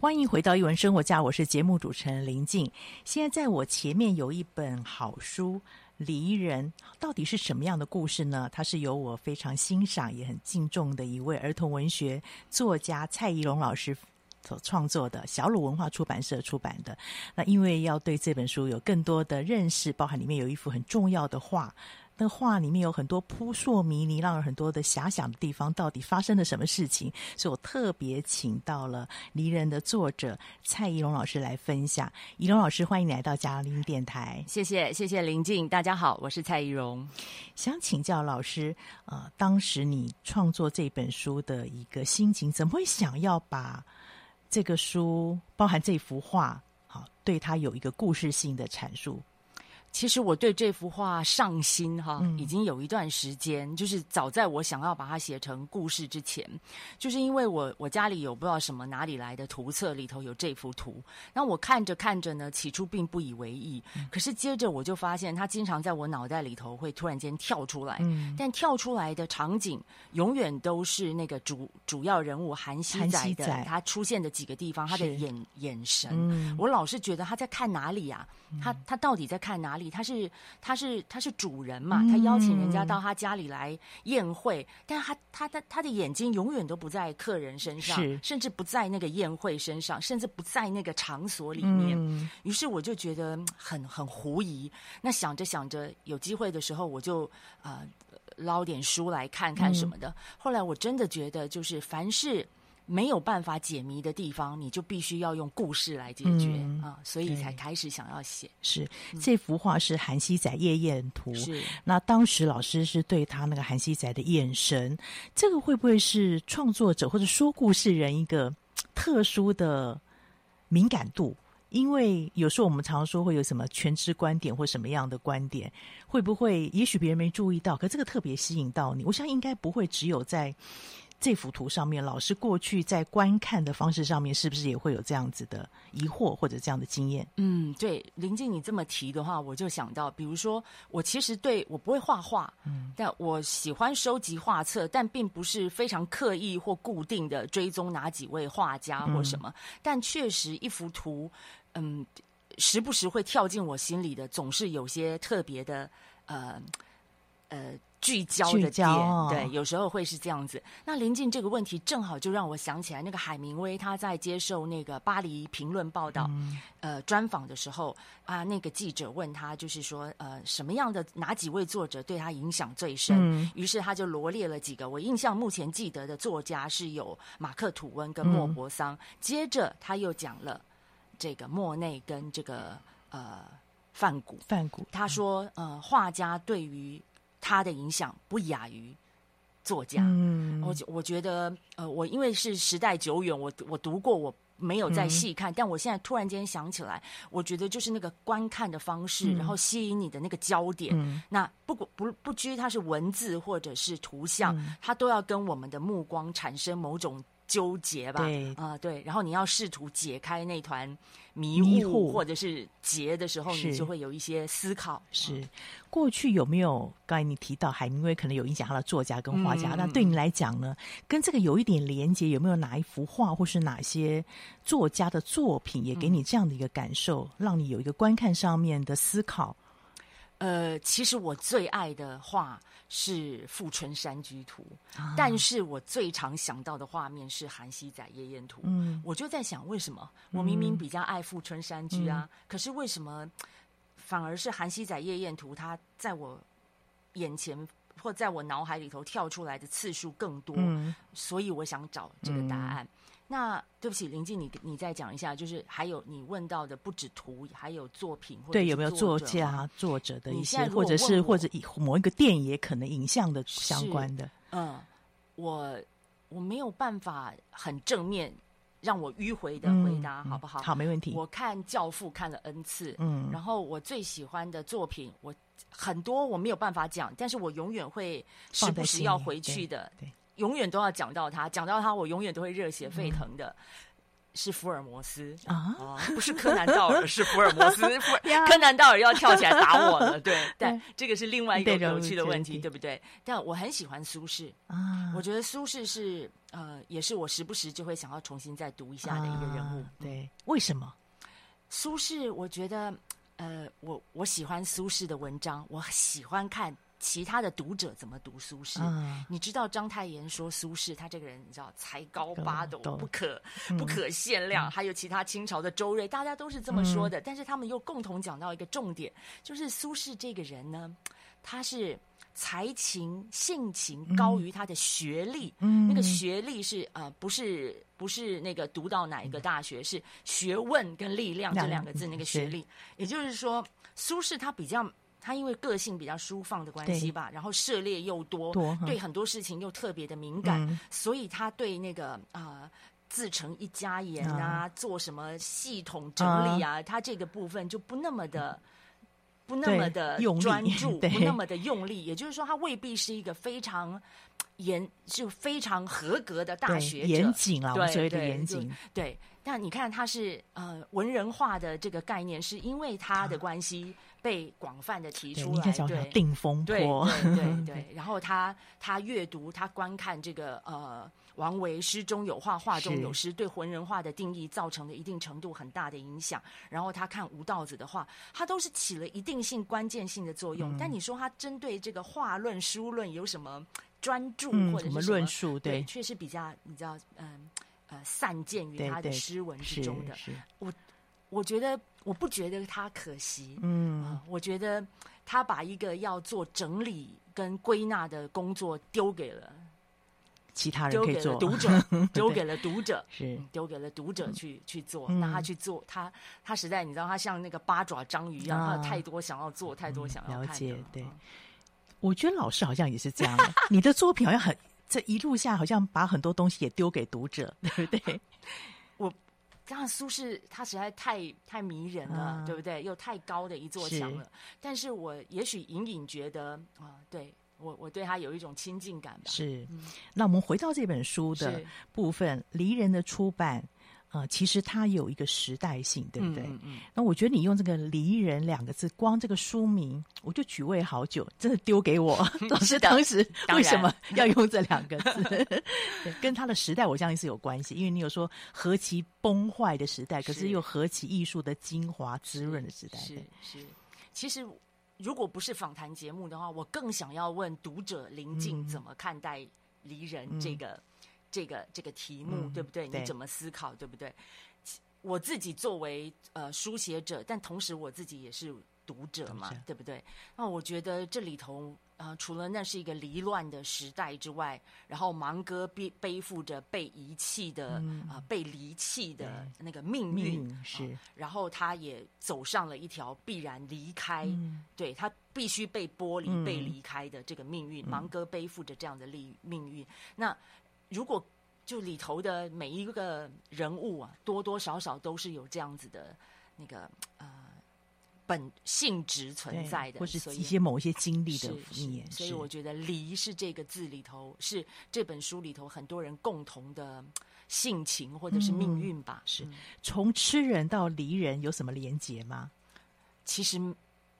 欢迎回到一文生活家，我是节目主持人林静。现在在我前面有一本好书《离人》，到底是什么样的故事呢？它是由我非常欣赏也很敬重的一位儿童文学作家蔡宜容老师所创作的，小鲁文化出版社出版的。那因为要对这本书有更多的认识，包含里面有一幅很重要的画。那画里面有很多扑朔迷离，让人很多的遐想的地方，到底发生了什么事情？所以我特别请到了《离人》的作者蔡怡龙老师来分享。宜容老师，欢迎你来到嘉玲电台。谢谢，谢谢林静，大家好，我是蔡怡荣。想请教老师，呃，当时你创作这本书的一个心情，怎么会想要把这个书包含这幅画，好，对它有一个故事性的阐述？其实我对这幅画上心哈，嗯、已经有一段时间。就是早在我想要把它写成故事之前，就是因为我我家里有不知道什么哪里来的图册，里头有这幅图。那我看着看着呢，起初并不以为意，嗯、可是接着我就发现，它经常在我脑袋里头会突然间跳出来。嗯、但跳出来的场景永远都是那个主主要人物韩熙载的他出现的几个地方，他的眼眼神，嗯、我老是觉得他在看哪里呀、啊？他他到底在看哪里？他是他是他是主人嘛？他邀请人家到他家里来宴会，嗯、但他他的他的眼睛永远都不在客人身上，是甚至不在那个宴会身上，甚至不在那个场所里面。嗯、于是我就觉得很很狐疑。那想着想着，有机会的时候，我就呃捞点书来看看什么的。嗯、后来我真的觉得，就是凡是。没有办法解谜的地方，你就必须要用故事来解决、嗯、啊，所以才开始想要写。是这幅画是韩熙载夜宴图，是那当时老师是对他那个韩熙载的眼神，这个会不会是创作者或者说故事人一个特殊的敏感度？因为有时候我们常说会有什么全知观点或什么样的观点，会不会也许别人没注意到，可这个特别吸引到你？我想应该不会只有在。这幅图上面，老师过去在观看的方式上面，是不是也会有这样子的疑惑或者这样的经验？嗯，对，林静，你这么提的话，我就想到，比如说，我其实对我不会画画，嗯，但我喜欢收集画册，但并不是非常刻意或固定的追踪哪几位画家或什么，嗯、但确实一幅图，嗯，时不时会跳进我心里的，总是有些特别的，呃，呃。聚焦的点，哦、对，有时候会是这样子。那临近这个问题，正好就让我想起来，那个海明威他在接受那个巴黎评论报道，嗯、呃，专访的时候啊，那个记者问他，就是说，呃，什么样的哪几位作者对他影响最深？嗯、于是他就罗列了几个。我印象目前记得的作家是有马克吐温跟莫泊桑。嗯、接着他又讲了这个莫内跟这个呃梵谷。梵谷，他说，呃，画家对于他的影响不亚于作家，嗯，我我觉得，呃，我因为是时代久远，我我读过，我没有再细看，嗯、但我现在突然间想起来，我觉得就是那个观看的方式，嗯、然后吸引你的那个焦点，嗯、那不不不拘它是文字或者是图像，嗯、它都要跟我们的目光产生某种纠结吧，对，啊、呃，对，然后你要试图解开那团。迷雾或者是结的时候，你就会有一些思考。是，是过去有没有？刚才你提到海明威可能有影响他的作家跟画家，嗯、那对你来讲呢？跟这个有一点连接，有没有哪一幅画或是哪些作家的作品也给你这样的一个感受，嗯、让你有一个观看上面的思考？呃，其实我最爱的画是《富春山居图》，啊，但是我最常想到的画面是韩熙载夜宴图。嗯，我就在想，为什么我明明比较爱《富春山居》啊，嗯，可是为什么反而是韩熙载夜宴图，它在我眼前或在我脑海里头跳出来的次数更多？嗯，所以我想找这个答案。嗯那对不起，林静，你你再讲一下，就是还有你问到的不止图，还有作品，或者对有没有作家、作者的一些，或者是或者以某一个电影也可能影像的相关的。嗯，我我没有办法很正面让我迂回的回答，嗯、好不好？好，没问题。我看《教父》看了 N 次，嗯，然后我最喜欢的作品，我很多我没有办法讲，但是我永远会时不时要回去的，对。对永远都要讲到他，讲到他，我永远都会热血沸腾的。嗯、是福尔摩斯啊、呃，不是柯南道尔，是福尔摩斯。柯南道尔要跳起来打我了，对。但这个是另外一个有趣的问题，对不对？但我很喜欢苏轼啊，我觉得苏轼是呃，也是我时不时就会想要重新再读一下的一个人物。啊、对，为什么？苏轼，我觉得呃，我我喜欢苏轼的文章，我喜欢看。其他的读者怎么读苏轼？嗯、你知道章太炎说苏轼他这个人，你知道才高八斗，不可不可限量。嗯、还有其他清朝的周瑞，大家都是这么说的。嗯、但是他们又共同讲到一个重点，就是苏轼这个人呢，他是才情性情高于他的学历。嗯、那个学历是呃，不是不是那个读到哪一个大学，嗯、是学问跟力量这两个字。那个学历，也就是说，苏轼他比较。他因为个性比较舒放的关系吧，然后涉猎又多，多对很多事情又特别的敏感，嗯、所以他对那个啊、呃、自成一家言啊，啊。做什么系统整理啊，啊。他这个部分就不那么的不那么的专注，不那么的用力。也就是说，他未必是一个非常严，就非常合格的大学者，严谨啊，所谓的严谨。对，但你看他是呃文人画的这个概念，是因为他的关系被广泛的提出来。对，对，定风波，对对对。然后他他阅读，他观看这个呃。王维诗中有画，画中有诗，对文人画的定义造成了一定程度很大的影响。然后他看吴道子的画，他都是起了一定性、关键性的作用。嗯、但你说他针对这个画论、书论有什么专注或者什么、论述？对，确实比较你知道，嗯呃，散见于他的诗文之中的。我我觉得我不觉得他可惜，嗯、呃，我觉得他把一个要做整理跟归纳的工作丢给了。其他人可以做，丢给了读者，丢给了读者，是丢给了读者去去做。那他去做，他他实在，你知道，他像那个八爪章鱼一样，他有太多想要做，太多想要了解。对，我觉得老师好像也是这样，你的作品好像很这一路下，好像把很多东西也丢给读者，对不对？我当然苏轼他实在太太迷人了，对不对？又太高的一座墙了。但是我也许隐隐觉得啊，对。我我对他有一种亲近感吧。是，那我们回到这本书的部分，《离人》的出版，呃，其实它有一个时代性，对不对？嗯，嗯。那我觉得你用这个“离人”两个字，光这个书名，我就举味好久，真的丢给我。老师当时为什么 要用这两个字？对，跟他的时代，我相信是有关系，因为你有说何其崩坏的时代，可是又何其艺术的精华滋润的时代。是是，其实。如果不是访谈节目的话，我更想要问读者林静怎么看待离人这个、嗯、这个这个题目，嗯、对不对？你怎么思考，对，不对？我自己作为呃书写者，但同时我自己也是读者嘛，对不对？那我觉得这里头。啊、呃，除了那是一个离乱的时代之外，然后芒哥背背负着被遗弃的啊、嗯呃，被离弃的那个命运，嗯、是、呃，然后他也走上了一条必然离开，嗯、对他必须被剥离、嗯、被离开的这个命运。芒哥背负着这样的命命运。那如果就里头的每一个人物啊，多多少少都是有这样子的那个啊。呃本性质存在的，或是一些某一些经历的经验，所以我觉得“离”是这个字里头，是这本书里头很多人共同的性情或者是命运吧。是从吃人到离人有什么连结吗？其实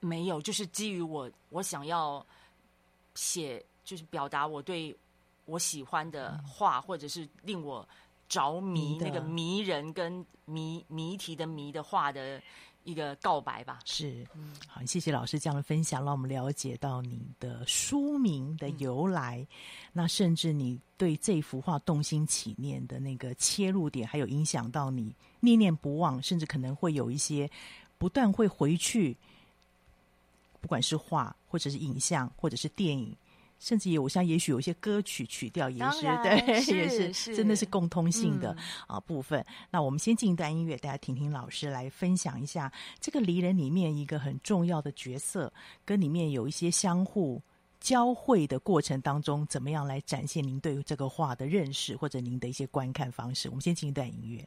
没有，就是基于我我想要写，就是表达我对我喜欢的画，或者是令我着迷那个迷人跟谜谜题的谜的画的。一个告白吧，是，好，谢谢老师这样的分享，让我们了解到你的书名的由来，嗯、那甚至你对这幅画动心起念的那个切入点，还有影响到你念念不忘，甚至可能会有一些不断会回去，不管是画，或者是影像，或者是电影。甚至有，我想也许有一些歌曲曲调也是 对，是也是，是真的是共通性的、嗯、啊部分。那我们先进一段音乐，大家听听老师来分享一下这个离人里面一个很重要的角色，跟里面有一些相互交汇的过程当中，怎么样来展现您对于这个画的认识，或者您的一些观看方式。我们先进一段音乐。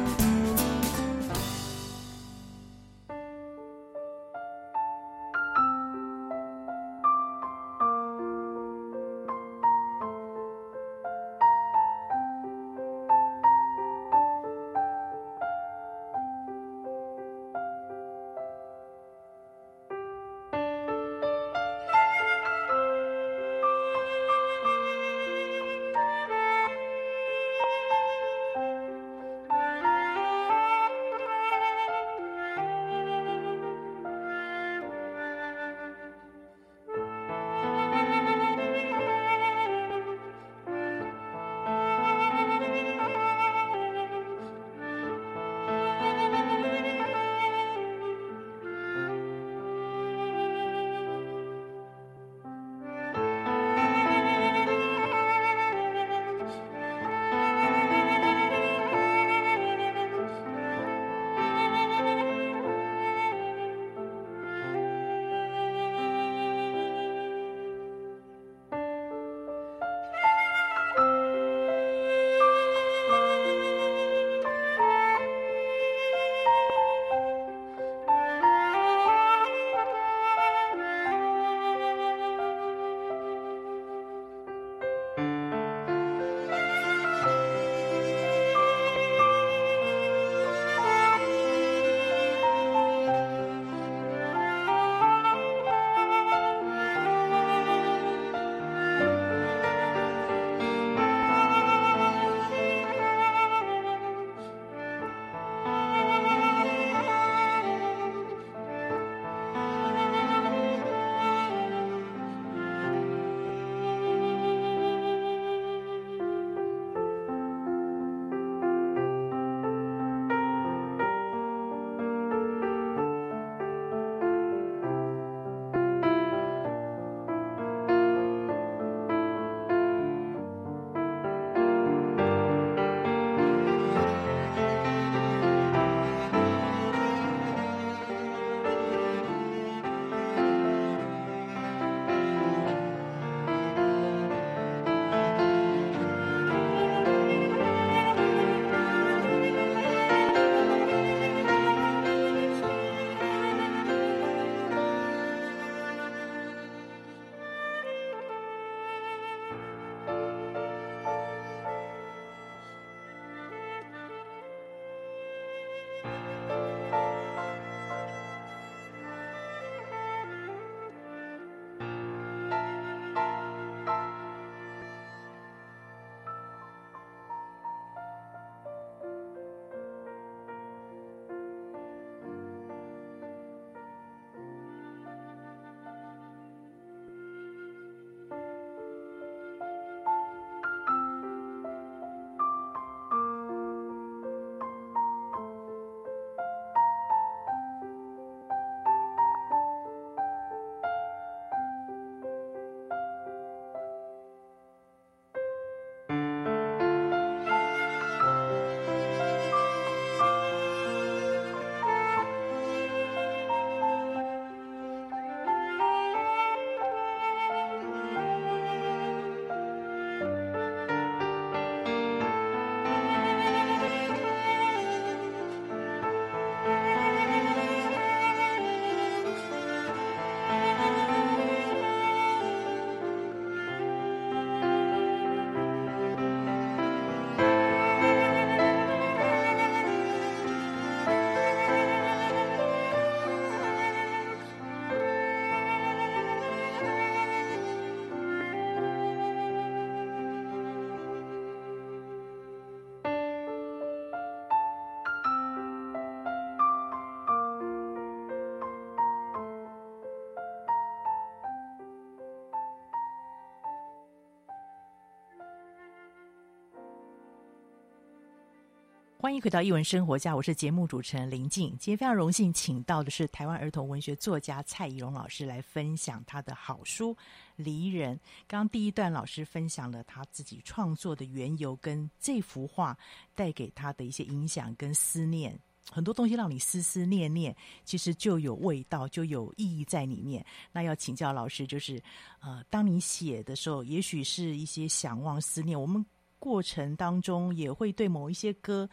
欢迎回到一文生活家，我是节目主持人林静。今天非常荣幸请到的是台湾儿童文学作家蔡宜荣老师来分享他的好书《离人》。刚刚第一段老师分享了他自己创作的缘由，跟这幅画带给他的一些影响跟思念。很多东西让你思思念念，其实就有味道，就有意义在里面。那要请教老师，就是呃，当你写的时候，也许是一些想望、思念，我们。过程当中也会对某一些歌、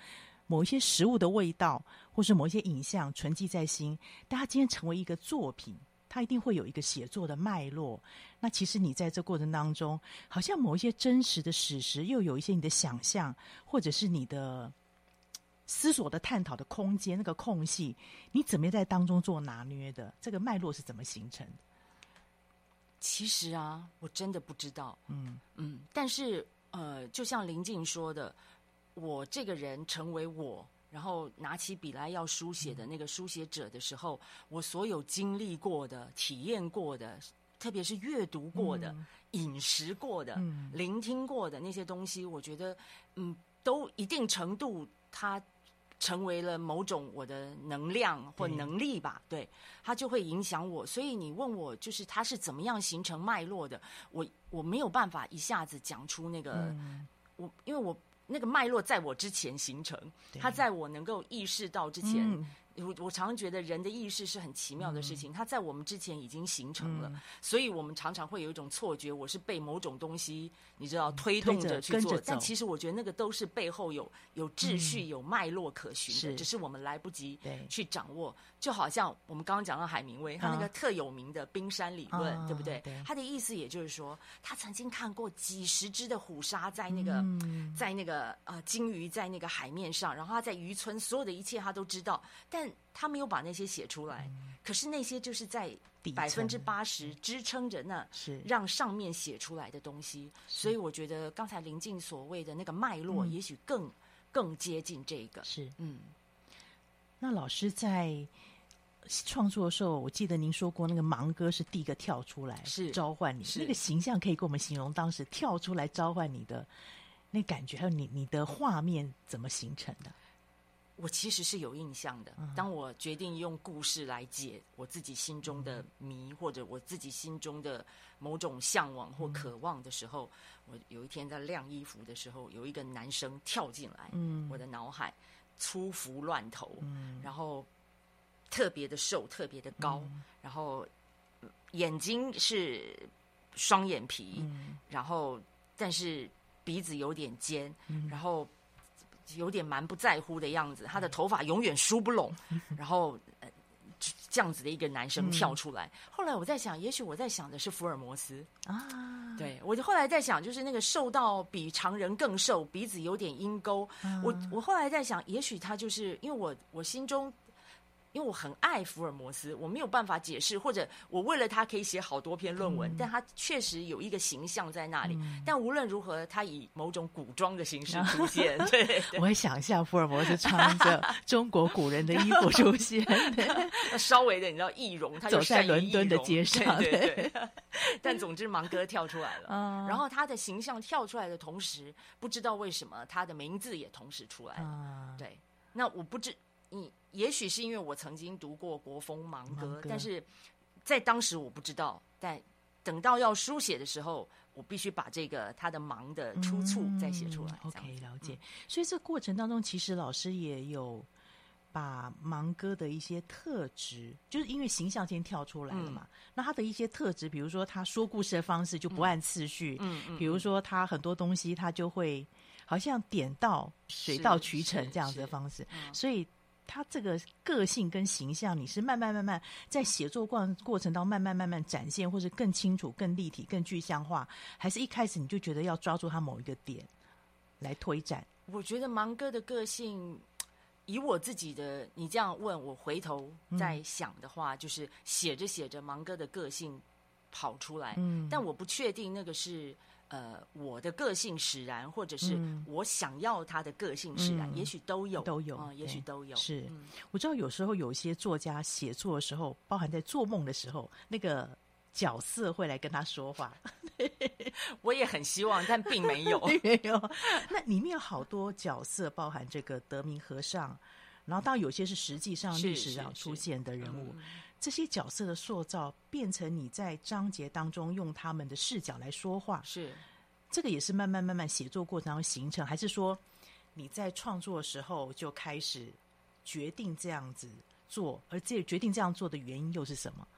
某一些食物的味道，或是某一些影像存记在心。但它今天成为一个作品，它一定会有一个写作的脉络。那其实你在这过程当中，好像某一些真实的史实，又有一些你的想象，或者是你的思索的探讨的空间，那个空隙，你怎么样在当中做拿捏的？这个脉络是怎么形成的？其实啊，我真的不知道。嗯嗯，但是。呃，就像林静说的，我这个人成为我，然后拿起笔来要书写的那个书写者的时候，我所有经历过的、体验过的，特别是阅读过的、嗯、饮食过的、嗯、聆听过的那些东西，我觉得，嗯，都一定程度它。成为了某种我的能量或能力吧，对，对，它就会影响我。所以你问我，就是它是怎么样形成脉络的，我我没有办法一下子讲出那个，嗯、我因为我那个脉络在我之前形成，它在我能够意识到之前。嗯我我常常觉得人的意识是很奇妙的事情，它在我们之前已经形成了，所以我们常常会有一种错觉，我是被某种东西你知道推动着去做，但其实我觉得那个都是背后有有秩序、有脉络可循的，只是我们来不及去掌握。就好像我们刚刚讲到海明威，他那个特有名的冰山理论，对不对？他的意思也就是说，他曾经看过几十只的虎鲨在那个在那个呃鲸鱼在那个海面上，然后他在渔村所有的一切他都知道，但他没有把那些写出来，嗯、可是那些就是在百分之八十支撑着那是。让上面写出来的东西。所以我觉得刚才林静所谓的那个脉络，也许更、嗯、更接近这个。是。嗯，那老师在创作的时候，我记得您说过，那个盲哥是第一个跳出来是。召唤你，是。那个形象可以给我们形容当时跳出来召唤你的那感觉，还有你你的画面怎么形成的？我其实是有印象的。当我决定用故事来解我自己心中的谜，或者我自己心中的某种向往或渴望的时候，我有一天在晾衣服的时候，有一个男生跳进来，我的脑海粗服乱头，然后特别的瘦，特别的高，然后眼睛是双眼皮，然后但是鼻子有点尖，然后。有点蛮不在乎的样子，他的头发永远梳不拢，然后呃，这样子的一个男生跳出来。嗯、后来我在想，也许我在想的是福尔摩斯啊。对，我就后来在想，就是那个瘦到比常人更瘦，鼻子有点鹰钩。啊、我我后来在想，也许他就是因为我我心中。因为我很爱福尔摩斯，我没有办法解释，或者我为了他可以写好多篇论文，嗯、但他确实有一个形象在那里。嗯、但无论如何，他以某种古装的形式出现。对，对，我会想象福尔摩斯穿着中国古人的衣服出现，稍微的你知道易容，他就走在伦敦的街上。对对对。但总之，芒哥跳出来了，嗯、然后他的形象跳出来的同时，不知道为什么他的名字也同时出来对，那我不知。你也许是因为我曾经读过国风盲歌，但是在当时我不知道。但等到要书写的时候，我必须把这个他的盲的出处再写出来。嗯、OK，了解。嗯、所以这个过程当中，其实老师也有把盲哥的一些特质，就是因为形象先跳出来了嘛。嗯、那他的一些特质，比如说他说故事的方式就不按次序，嗯嗯，比如说他很多东西他就会好像点到水到渠成这样子的方式，嗯、所以。他这个个性跟形象，你是慢慢慢慢在写作过过程当中慢慢慢慢展现，或是更清楚、更立体、更具象化，还是一开始你就觉得要抓住他某一个点来推展？我觉得芒哥的个性，以我自己的，你这样问我，回头再想的话，嗯、就是写着写着，芒哥的个性跑出来。嗯，但我不确定那个是。呃，我的个性使然，或者是我想要他的个性使然，嗯、也许都有，都有，嗯、也许都有。是，嗯、我知道有时候有些作家写作的时候，包含在做梦的时候，那个角色会来跟他说话。我也很希望，但并没有，没有。那里面有好多角色，包含这个德明和尚，然后当然有些是实际上历史上出现的人物。这些角色的塑造，变成你在章节当中用他们的视角来说话，是这个也是慢慢慢慢写作过程当中形成，还是说你在创作的时候就开始决定这样子做，而这决定这样做的原因又是什么？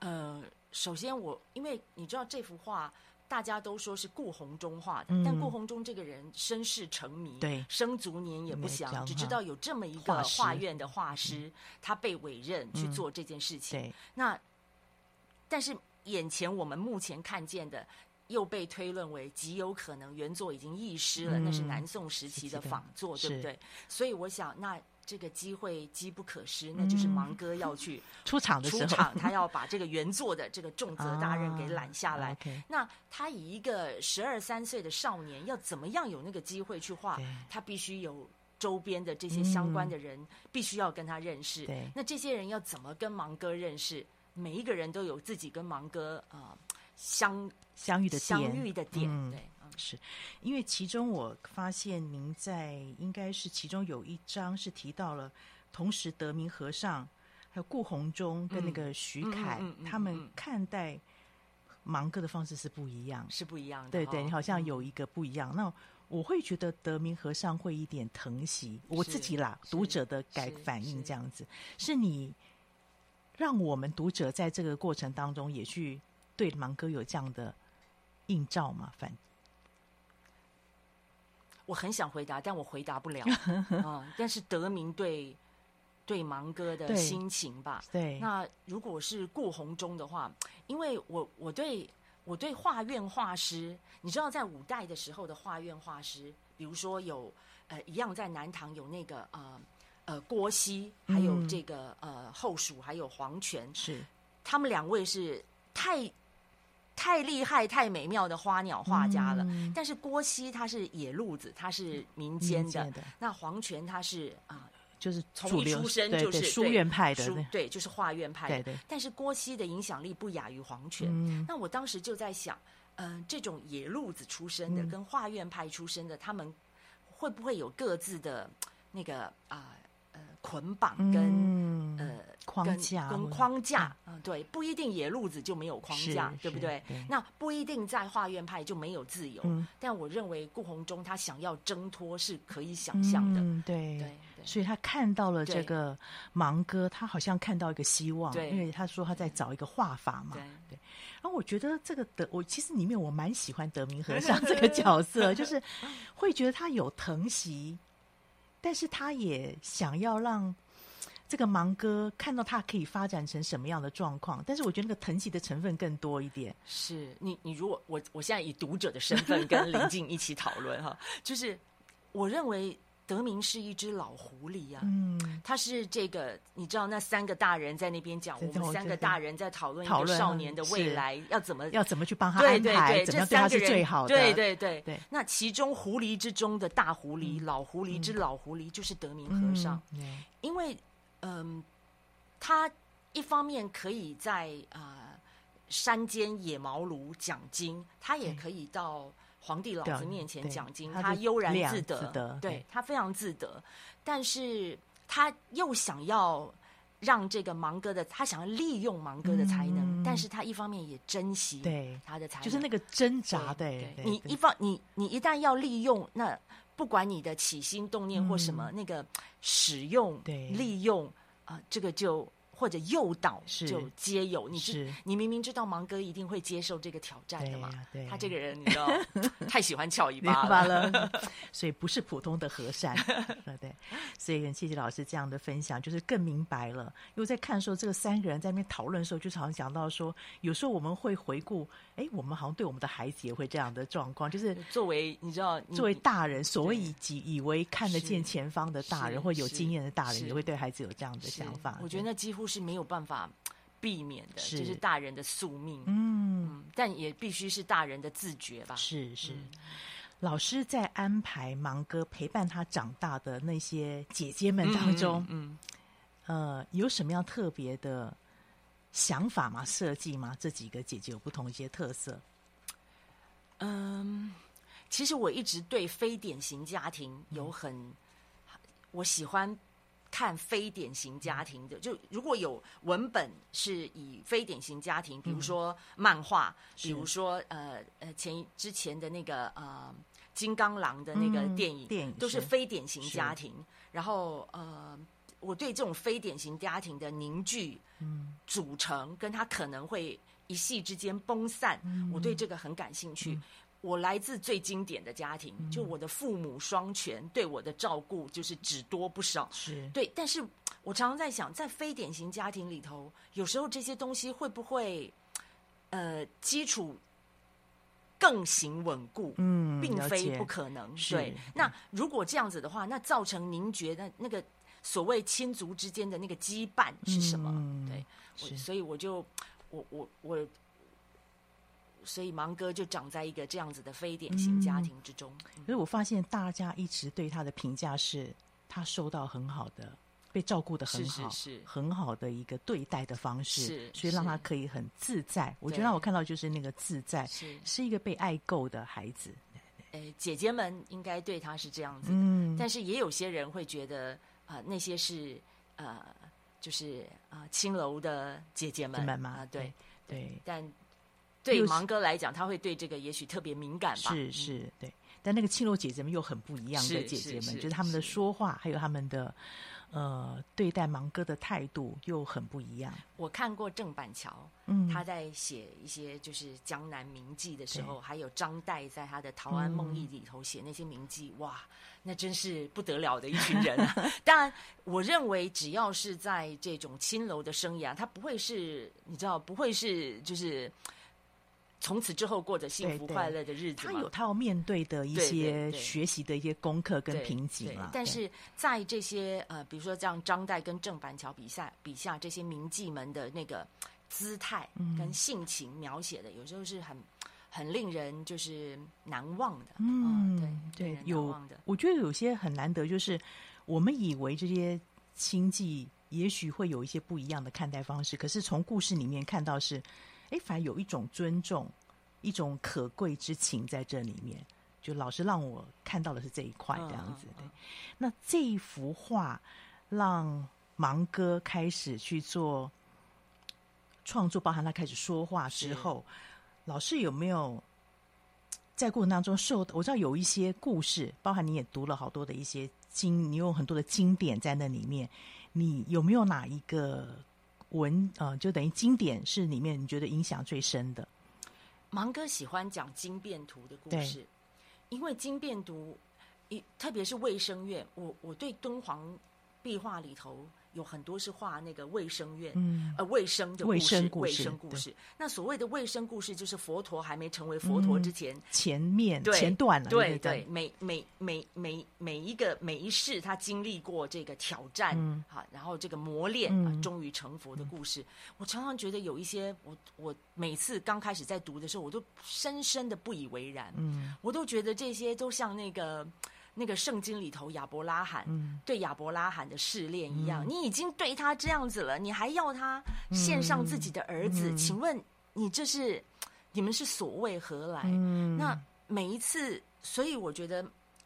呃，首先我因为你知道这幅画。大家都说是顾闳中画的，嗯、但顾闳中这个人身世成谜，对，生卒年也不详，只知道有这么一个画院的画师，嗯、他被委任去做这件事情。对，那但是眼前我们目前看见的，又被推论为极有可能原作已经遗失了，嗯、那是南宋时期的仿作，对不对？所以我想那。这个机会机不可失，那就是芒哥要去、嗯、出场的时候，出场他要把这个原作的这个重责大任给揽下来。啊 okay、那他以一个十二三岁的少年，要怎么样有那个机会去画？他必须有周边的这些相关的人，嗯、必须要跟他认识。对那这些人要怎么跟芒哥认识？每一个人都有自己跟芒哥啊、呃、相相遇的相遇的点。嗯、对。是，因为其中我发现您在应该是其中有一章是提到了，同时德明和尚还有顾鸿忠跟那个徐凯，嗯嗯嗯嗯、他们看待芒哥的方式是不一样，是不一样的。对对，你好像有一个不一样。嗯、那我会觉得德明和尚会一点疼惜我自己啦，读者的改反应这样子，是，是你让我们读者在这个过程当中也去对芒哥有这样的映照嘛？反。我很想回答，但我回答不了啊。但是德明对对芒哥的心情吧，对。那如果是顾鸿忠的话，因为我我对我对画院画师，你知道，在五代的时候的画院画师，比如说有呃一样在南唐有那个呃呃郭熙，还有这个、嗯、呃后蜀，还有黄泉，是他们两位是太。太厉害、太美妙的花鸟画家了。嗯、但是郭熙他是野路子，他是民间的。的那黄泉他是啊，呃、就是从一出生就是书院派的，对，对，就是画院派的。对对。但是郭熙的影响力不亚于黄泉。嗯、那我当时就在想，嗯、呃，这种野路子出身的，嗯、跟画院派出身的，他们会不会有各自的那个啊？捆绑跟、嗯、呃框架跟，跟框架，嗯，对，不一定野路子就没有框架，对不对？对，那不一定在画院派就没有自由，嗯、但我认为顾鸿忠他想要挣脱是可以想象的，嗯、对，对，所以他看到了这个芒哥，他好像看到一个希望，对，因为他说他在找一个画法嘛，对，对。然后我觉得这个德，我其实里面我蛮喜欢德明和尚 这个角色，就是会觉得他有疼惜。但是他也想要让这个芒哥看到他可以发展成什么样的状况，但是我觉得那个疼惜的成分更多一点。是你，你如果我我现在以读者的身份跟林静一起讨论哈，就是我认为。德明是一只老狐狸啊，嗯，他是这个，你知道那三个大人在那边讲，我们三个大人在讨论一个少年的未来要怎么要怎么去帮他安排，对对对，怎么样对他是最好的，对对对。对。那其中狐狸之中的大狐狸，老狐狸之老狐狸，就是德明和尚，因为嗯，他一方面可以在啊山间野茅庐讲经，他也可以到。皇帝老子面前讲经，他悠然自得，自得对，他非常自得，但是他又想要让这个芒哥的，他想要利用芒哥的才能，嗯、但是他一方面也珍惜对他的才能，就是那个挣扎，对，你一方你你一旦要利用，那不管你的起心动念或什么，嗯、那个使用对。利用啊、呃，这个就。或者诱导就皆有，你是。你明明知道芒哥一定会接受这个挑战的嘛？对他这个人你知道 太喜欢翘尾巴了，所以不是普通的和善，对。对。所以很谢谢老师这样的分享，就是更明白了。因为在看的时候，这个三个人在那边讨论的时候，就常常讲到说，有时候我们会回顾，哎，我们好像对我们的孩子也会这样的状况，就是作为你知道，作为大人，所谓以以为看得见前方的大人，或有经验的大人，也会对孩子有这样的想法。我觉得那几乎是。是没有办法避免的，是就是大人的宿命。嗯，嗯，但也必须是大人的自觉吧。是是，嗯、老师在安排芒哥陪伴他长大的那些姐姐们当中，嗯，嗯嗯呃，有什么样特别的想法吗？设计吗？这几个姐姐有不同一些特色。嗯，其实我一直对非典型家庭有很，嗯、我喜欢看非典型家庭的。就如果有文本是以非典型家庭，比如说漫画，嗯、比如说呃呃前之前的那个呃金刚狼的那个电影，嗯、电影都是非典型家庭。然后呃。我对这种非典型家庭的凝聚、嗯、组成，跟他可能会一系之间崩散，嗯、我对这个很感兴趣。嗯、我来自最经典的家庭，嗯、就我的父母双全，对我的照顾就是只多不少。是对，但是我常常在想，在非典型家庭里头，有时候这些东西会不会，呃，基础更行稳固？嗯，并非不可能。对，那如果这样子的话，那造成您觉得那个。所谓亲族之间的那个羁绊是什么？嗯、对，我所以我就我我我，所以芒哥就长在一个这样子的非典型家庭之中。可是我发现大家一直对他的评价是，他受到很好的被照顾的很好，是，是，是很好的一个对待的方式，是，所以让他可以很自在。我觉得让我看到就是那个自在，是是一个被爱够的孩子。呃，姐姐们应该对他是这样子的，嗯，但是也有些人会觉得。啊、呃，那些是呃，就是啊，呃、青楼的姐姐们啊、呃，对对，对，但对芒哥来讲，他会对这个也许特别敏感吧？是是，对。但那个青楼姐姐们又很不一样的姐姐们，就是他们的说话，还有他们的。呃，对待芒哥的态度又很不一样。我看过郑板桥，嗯，他在写一些就是江南名妓的时候，还有张岱在他的《陶庵梦忆》里头写那些名妓，嗯，哇，那真是不得了的一群人啊。当然，我认为只要是在这种青楼的生涯，他不会是，你知道，不会是就是。从此之后过着幸福快乐的日子，他有他要面对的一些学习的一些功课跟瓶颈啊。但是在这些呃，比如说像张岱跟郑板桥笔下笔下这些名妓们的那个姿态跟性情描写的，嗯、有时候是很很令人就是难忘的。嗯，对对，有我觉得有些很难得，就是我们以为这些亲妓也许会有一些不一样的看待方式，可是从故事里面看到是。哎，反而有一种尊重，一种可贵之情在这里面，就老师让我看到的是这一块这样子。对，那这一幅画让芒哥开始去做创作，包含他开始说话之后，老师有没有在过程当中受？我知道有一些故事，包含你也读了好多的一些经，你有很多的经典在那里面，你有没有哪一个？文呃，就等于经典是里面你觉得影响最深的。芒哥喜欢讲经变图的故事，因为经变图，一特别是卫生院，我我对敦煌壁画里头。有很多是画那个卫生院，嗯、呃，卫生的故事，卫生故事。那所谓的卫生故事，就是佛陀还没成为佛陀之前，嗯、前面对前段了。对对，每每每每每一个每一世，他经历过这个挑战，嗯、好，然后这个磨练，嗯、啊，终于成佛的故事。嗯、我常常觉得有一些，我我每次刚开始在读的时候，我都深深的不以为然。嗯，我都觉得这些都像那个。那个圣经里头亚伯拉罕对亚伯拉罕的试炼一样，嗯、你已经对他这样子了，你还要他献上自己的儿子？嗯、请问你这是你们是所谓何来？嗯、那每一次，所以我觉得，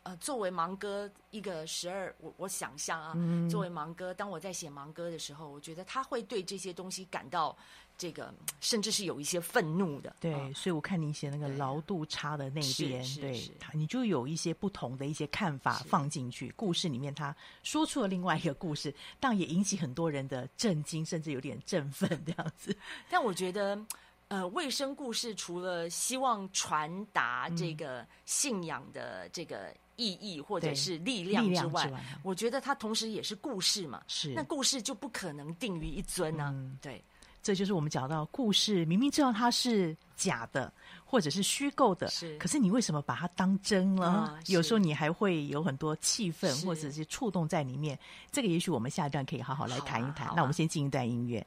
呃，作为芒哥一个十二，我我想象啊，嗯、作为芒哥，当我在写芒哥的时候，我觉得他会对这些东西感到。这个甚至是有一些愤怒的，对，哦、所以我看你写那个劳度差的那边，对，你就有一些不同的一些看法放进去。故事里面他说出了另外一个故事，但也引起很多人的震惊，甚至有点振奋这样子。但我觉得，呃，卫生故事除了希望传达这个信仰的这个意义或者是力量之外，之外我觉得它同时也是故事嘛。是，那故事就不可能定于一尊呢、啊。嗯、对。这就是我们讲到故事，明明知道它是假的，或者是虚构的，是，可是你为什么把它当真了？嗯、有时候你还会有很多气氛，或者是触动在里面。这个也许我们下一段可以好好来谈一谈。啊啊、那我们先进一段音乐。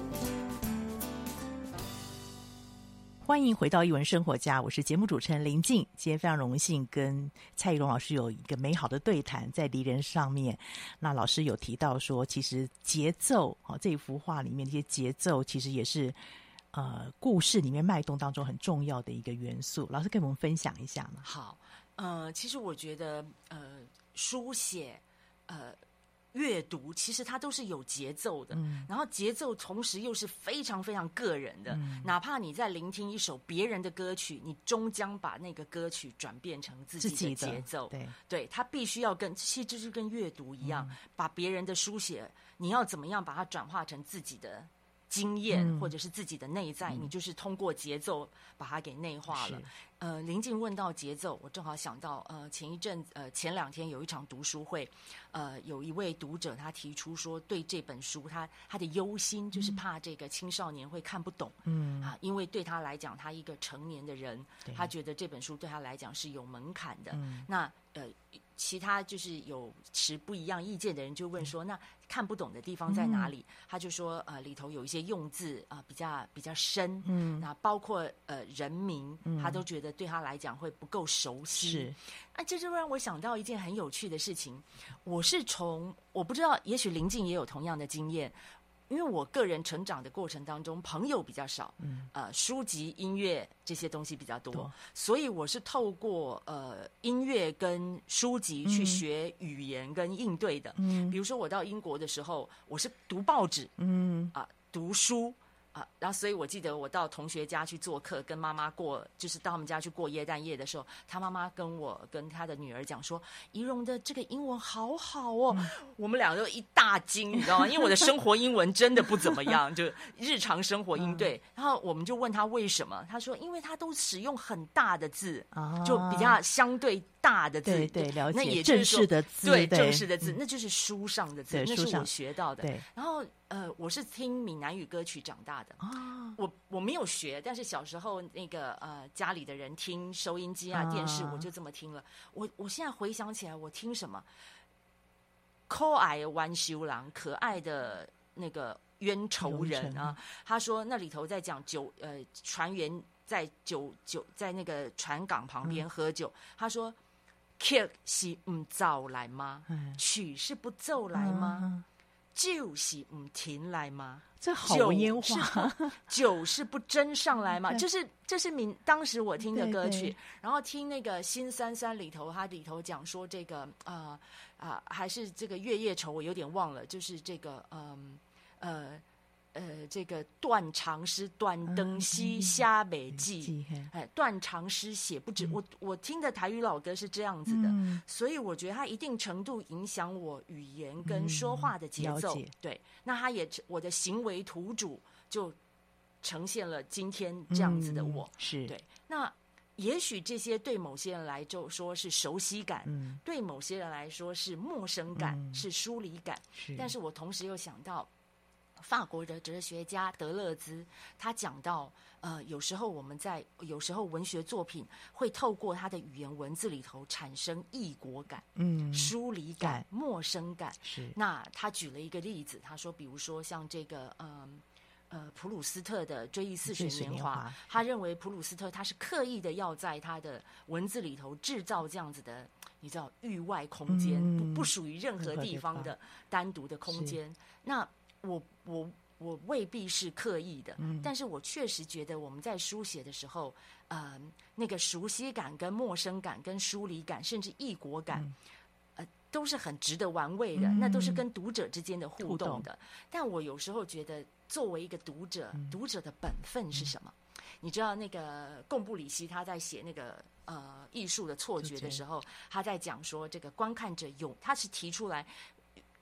欢迎回到《一文生活家》，我是节目主持人林静。今天非常荣幸跟蔡宜容老师有一个美好的对谈，在离人上面。那老师有提到说，其实节奏哦，这一幅画里面这些节奏，其实也是呃故事里面脉动当中很重要的一个元素。老师跟我们分享一下？好，呃，其实我觉得呃书写呃。阅读其实它都是有节奏的，嗯，然后节奏同时又是非常非常个人的。嗯，哪怕你在聆听一首别人的歌曲，你终将把那个歌曲转变成自己的节奏。对，对，它必须要跟，其实就是跟阅读一样，嗯，把别人的书写，你要怎么样把它转化成自己的经验，或者是自己的内在，嗯，你就是通过节奏把它给内化了。呃，林静问到节奏，我正好想到，呃，前一阵，呃，前两天有一场读书会，呃，有一位读者他提出说，对这本书他他的忧心就是怕这个青少年会看不懂，嗯。啊，因为对他来讲，他一个成年的人，他觉得这本书对他来讲是有门槛的，嗯，那呃。其他就是有持不一样意见的人就问说：“那看不懂的地方在哪里？”嗯、他就说：“呃，里头有一些用字啊、呃，比较比较深，嗯，那包括呃人名、嗯，他都觉得对他来讲会不够熟悉。是，那这就让我想到一件很有趣的事情。我是从我不知道，也许林静也有同样的经验。”因为我个人成长的过程当中，朋友比较少，嗯，呃，书籍、音乐这些东西比较多，多，所以我是透过呃音乐跟书籍去学语言跟应对的。嗯，比如说我到英国的时候，我是读报纸，嗯啊，呃，读书。啊，然后所以我记得我到同学家去做客，跟妈妈过，就是到他们家去过耶诞夜的时候，他妈妈跟我跟他的女儿讲说，怡蓉的这个英文好好哦，嗯、我们两个都一大惊，你知道吗？因为我的生活英文真的不怎么样，就日常生活应对。然后我们就问他为什么，他说因为他都使用很大的字，就比较相对大的字，对对，了解，正式的字，对，正式的字，那就是书上的字，那是我学到的。对，然后。呃，我是听闽南语歌曲长大的。哦、我我没有学，但是小时候那个呃家里的人听收音机啊、电视，我就这么听了。我我现在回想起来，我听什么？可爱的弯修郎，可爱的那个冤仇人啊。他说那里头在讲酒，呃，船员在酒酒在那个船港旁边喝酒。嗯、他说客是不走来吗？曲、嗯、是不奏来吗？嗯就是不停来吗？这好烟花，酒是不斟上来吗？就是这是民当时我听的歌曲，对对，然后听那个《新三三》里头，它里头讲说这个啊啊、呃呃，还是这个月夜愁，我有点忘了，就是这个嗯呃。呃呃，这个断肠诗，断灯西虾美记，哎，断肠诗写不止。嗯、我我听的台语老歌是这样子的、嗯，所以我觉得它一定程度影响我语言跟说话的节奏。嗯、对，那它也我的行为图主就呈现了今天这样子的我。嗯、是对。那也许这些对某些人来就说是熟悉感，嗯、对某些人来说是陌生感，嗯、是疏离感是。但是我同时又想到。法国的哲学家德勒兹，他讲到，呃，有时候我们在有时候文学作品会透过他的语言文字里头产生异国感、嗯，疏离感、陌生感。是。那他举了一个例子，他说，比如说像这个，嗯，呃，普鲁斯特的《追忆似水年华》，他认为普鲁斯特他是刻意的要在他的文字里头制造这样子的，你知道，域外空间，嗯、不不属于任何地方的单独的空间。那我我我未必是刻意的，嗯，但是我确实觉得我们在书写的时候，呃，那个熟悉感、跟陌生感、跟疏离感，甚至异国感，嗯，呃，都是很值得玩味的，嗯。那都是跟读者之间的互动的。但我有时候觉得，作为一个读者，嗯，读者的本分是什么？嗯，你知道，那个贡布里希他在写那个呃艺术的错觉的时候，他在讲说，这个观看者有，他是提出来。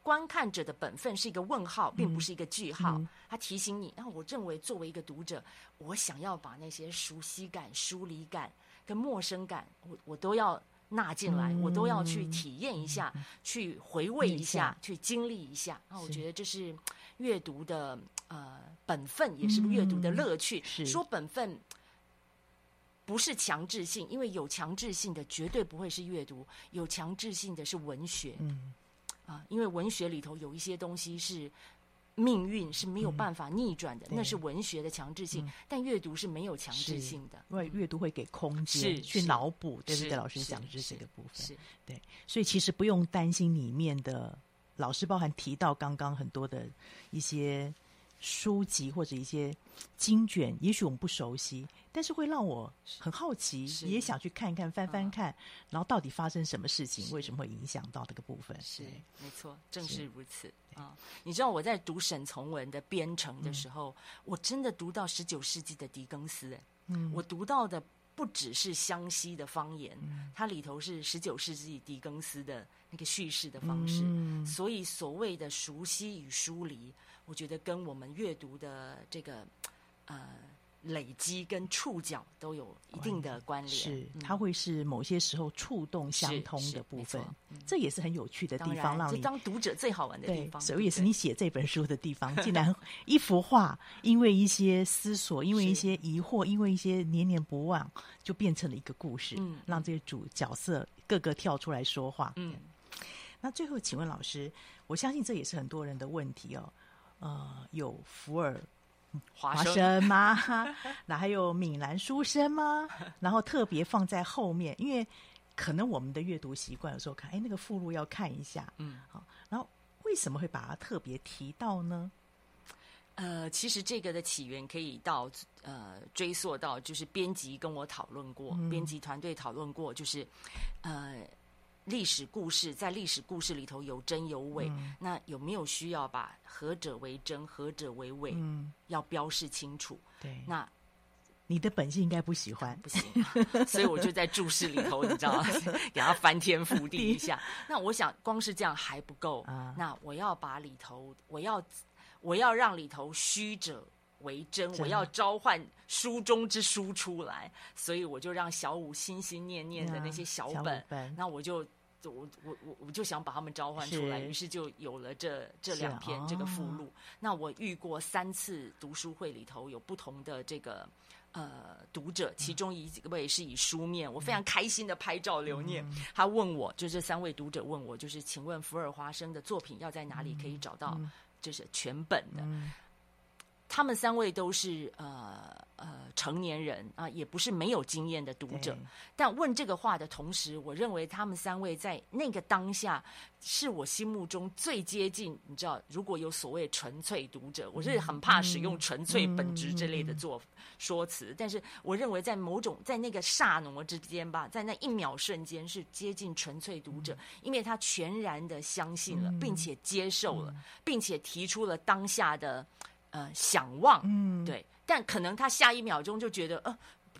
观看者的本分是一个问号，并不是一个句号。他提醒你，那我认为作为一个读者，我想要把那些熟悉感、疏离感跟陌生感，我我都要纳进来，嗯、我都要去体验一下，嗯、去回味一下，嗯、去经历一下。那我觉得这是阅读的呃本分，也是阅读的乐趣。是说本分不是强制性，因为有强制性的绝对不会是阅读，有强制性的是文学。嗯啊，因为文学里头有一些东西是。命运是没有办法逆转的，嗯、那是文学的强制性。嗯、但阅读是没有强制性的，因为阅读会给空间去脑补，对不对？老师讲的是这个部分，是对，所以其实不用担心里面的老师包含提到刚刚很多的一些书籍或者一些经卷，也许我们不熟悉。但是会让我很好奇，也想去看一看、翻翻看，然后到底发生什么事情，为什么会影响到这个部分？是没错，正是如此。啊！你知道我在读沈从文的《编程》的时候，我真的读到十九世纪的狄更斯，哎，嗯，我读到的不只是湘西的方言，它里头是十九世纪狄更斯的那个叙事的方式，所以所谓的熟悉与疏离，我觉得跟我们阅读的这个呃。累积跟触角都有一定的关联，是它会是某些时候触动相通的部分，这也是很有趣的地方，让你当读者最好玩的地方。所以也是你写这本书的地方，竟然一幅画，因为一些思索，因为一些疑惑，因为一些念念不忘，就变成了一个故事，让这些主角色各个跳出来说话。嗯，那最后请问老师，我相信这也是很多人的问题哦。呃，有福尔。华生吗？那还有闽南书生吗？然后特别放在后面，因为可能我们的阅读习惯有时候看，哎，那个附录要看一下，嗯，好。然后为什么会把它特别提到呢？呃，其实这个的起源可以到呃追溯到，就是编辑跟我讨论过，嗯、编辑团队讨论过，就是呃。历史故事在历史故事里头有真有伪，嗯、那有没有需要把何者为真，何者为伪，嗯、要标示清楚？对，那你的本性应该不喜欢，不行、啊，所以我就在注释里头，你知道吗？给他翻天覆地一下。那我想，光是这样还不够，啊、那我要把里头，我要我要让里头虚者为真，真我要召唤书中之书出来，所以我就让小五心心念念的那些小本，啊、小本那我就。我我我我就想把他们召唤出来，是于是就有了这这两篇这个附录。哦、那我遇过三次读书会里头有不同的这个呃读者，其中一位是以书面，嗯、我非常开心的拍照留念。嗯、他问我，就这三位读者问我，就是请问福尔华生的作品要在哪里可以找到？就是全本的。他们三位都是呃。呃，成年人啊，也不是没有经验的读者。但问这个话的同时，我认为他们三位在那个当下，是我心目中最接近。你知道，如果有所谓纯粹读者，我是很怕使用“纯粹本质”这类的做说辞。但是，我认为在某种在那个刹那之间吧，在那一秒瞬间，是接近纯粹读者，嗯、因为他全然的相信了，并且接受了，嗯、并且提出了当下的呃想望。嗯，对。但可能他下一秒钟就觉得，呃，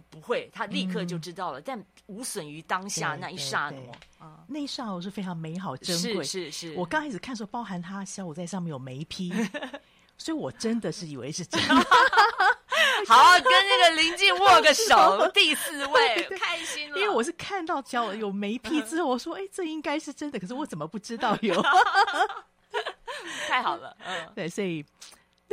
不会，他立刻就知道了。嗯、但无损于当下那一刹那，啊，那一刹那是非常美好珍贵。是是是，我刚开始看的时候，包含他小五在上面有眉批，所以我真的是以为是真的。好，跟那个林静握个手，第四位开心了，因为我是看到小五有眉批之后，我说，哎，这应该是真的，可是我怎么不知道有？太好了，嗯，对，所以。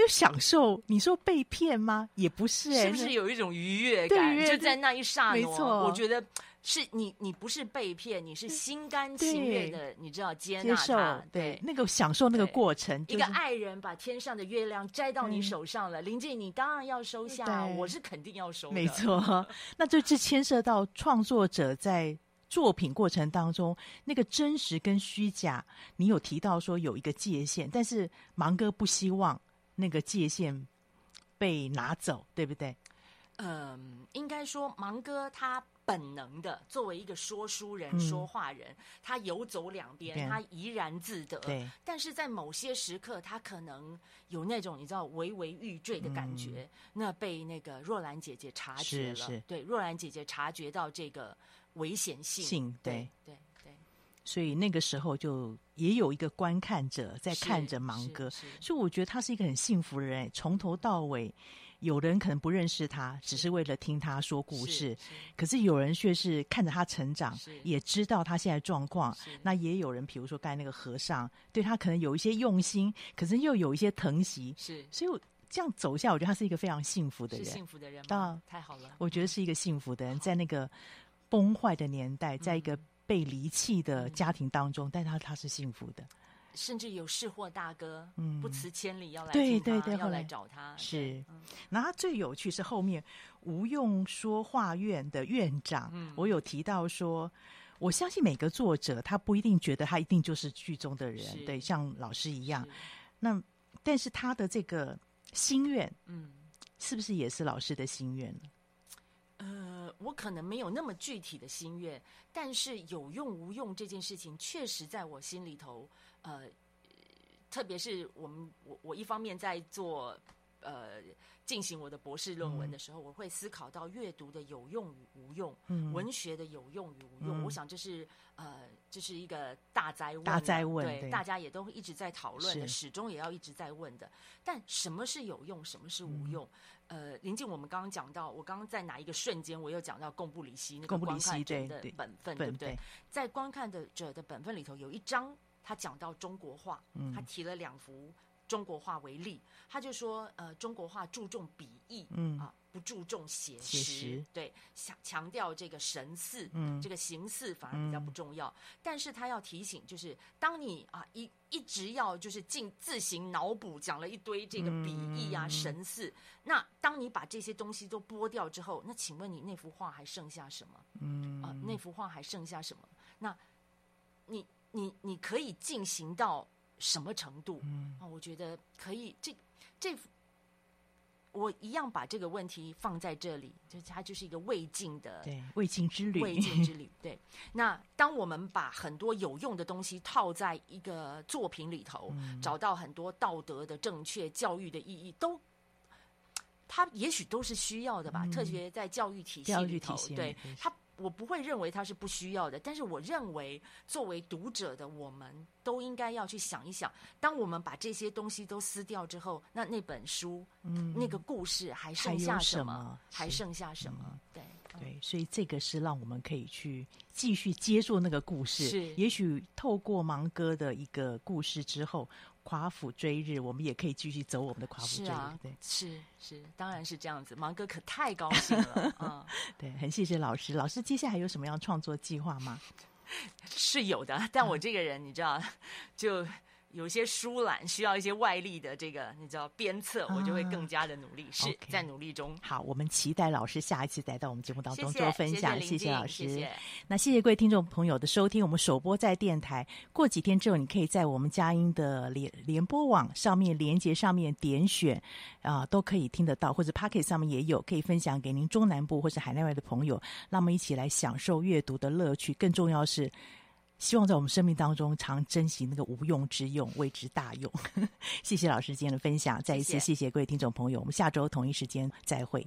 有享受？你说被骗吗？也不是、欸，是不是有一种愉悦感？就在那一刹那，没错，我觉得是你，你不是被骗，你是心甘情愿的，你知道接纳他，接受，对，对那个享受那个过程。就是、一个爱人把天上的月亮摘到你手上了，嗯、林静，你当然要收下，对我是肯定要收的。没错，那这就牵涉到创作者在作品过程当中那个真实跟虚假。你有提到说有一个界限，但是芒哥不希望。那个界限被拿走，对不对？嗯，应该说芒哥他本能的作为一个说书人、嗯、说话人，他游走两边，嗯、他怡然自得。对，但是在某些时刻，他可能有那种你知道摇摇欲坠的感觉。嗯、那被那个若兰姐姐察觉了，是是对，若兰姐姐察觉到这个危险性，性对对。对所以那个时候就也有一个观看者在看着芒哥，所以我觉得他是一个很幸福的人，从头到尾有人可能不认识他，只是为了听他说故事；是是可是有人却是看着他成长，也知道他现在状况。那也有人，比如说刚才那个和尚，对他可能有一些用心，可是又有一些疼惜。是，所以我这样走下，我觉得他是一个非常幸福的人。幸福的人吗？太好了。我觉得是一个幸福的人，在那个崩坏的年代，在一个被离弃的家庭当中，嗯、但他他是幸福的。甚至有识货大哥，嗯，不辞千里要来对对对，要来找他。是，那他最有趣是后面无用说话院的院长，嗯，我有提到说，我相信每个作者他不一定觉得他一定就是剧中的人，对，像老师一样。那但是他的这个心愿，嗯，是不是也是老师的心愿呢？呃，我可能没有那么具体的心愿，但是有用无用这件事情，确实在我心里头。呃，特别是我们我我一方面在做呃进行我的博士论文的时候，嗯、我会思考到阅读的有用与无用，嗯、文学的有用与无用。嗯、我想这是呃这是一个大哉问，大哉问，对，对大家也都一直在讨论的，始终也要一直在问的。但什么是有用，什么是无用？嗯、呃，临近我们刚刚讲到，我刚刚在哪一个瞬间，我又讲到共布里希那个观看者的本分，对，对，对不对？对在观看的者的本分里头，有一章。他讲到中国画，他提了两幅中国画为例，他就说，呃，中国画注重笔意，嗯啊，不注重写实，实对，强强调这个神似，嗯，这个形似反而比较不重要。嗯、但是他要提醒，就是当你啊一一直要就是进自行脑补讲了一堆这个笔意啊、嗯、神似，那当你把这些东西都剥掉之后，那请问你那幅画还剩下什么？嗯啊，那幅画还剩下什么？那你。你你可以进行到什么程度？嗯，啊，我觉得可以。这这，我一样把这个问题放在这里，就它就是一个未尽的，对，未尽之旅，未尽之旅。对。那当我们把很多有用的东西套在一个作品里头，嗯，找到很多道德的正确、教育的意义，都，它也许都是需要的吧？嗯，特别在教育体系里头，对它。我不会认为它是不需要的，但是我认为作为读者的我们都应该要去想一想，当我们把这些东西都撕掉之后，那那本书，嗯，那个故事还剩下什么？还，剩下什么？嗯、对对，所以这个是让我们可以去继续接住那个故事。是，也许透过芒哥的一个故事之后。夸父追日，我们也可以继续走我们的夸父追日，啊、对，是是，当然是这样子。芒哥可太高兴了，嗯，对，很谢谢老师。老师接下来有什么样创作计划吗？是有的，但我这个人，嗯、你知道，就。有些疏懒，需要一些外力的这个，你知道鞭策，我就会更加的努力，啊、是 okay 在努力中。好，我们期待老师下一次来到我们节目当中做分享。谢谢，老师。谢谢。那谢谢各位听众朋友的收听，我们首播在电台，过几天之后，你可以在我们佳音的联联播网上面连接上面点选啊、呃，都可以听得到，或者 Pocket 上面也有，可以分享给您中南部或是海内外的朋友，让我们一起来享受阅读的乐趣。更重要是。希望在我们生命当中常珍惜那个无用之用，谓之大用。谢谢老师今天的分享，再一次谢谢各位听众朋友，我们下周同一时间再会。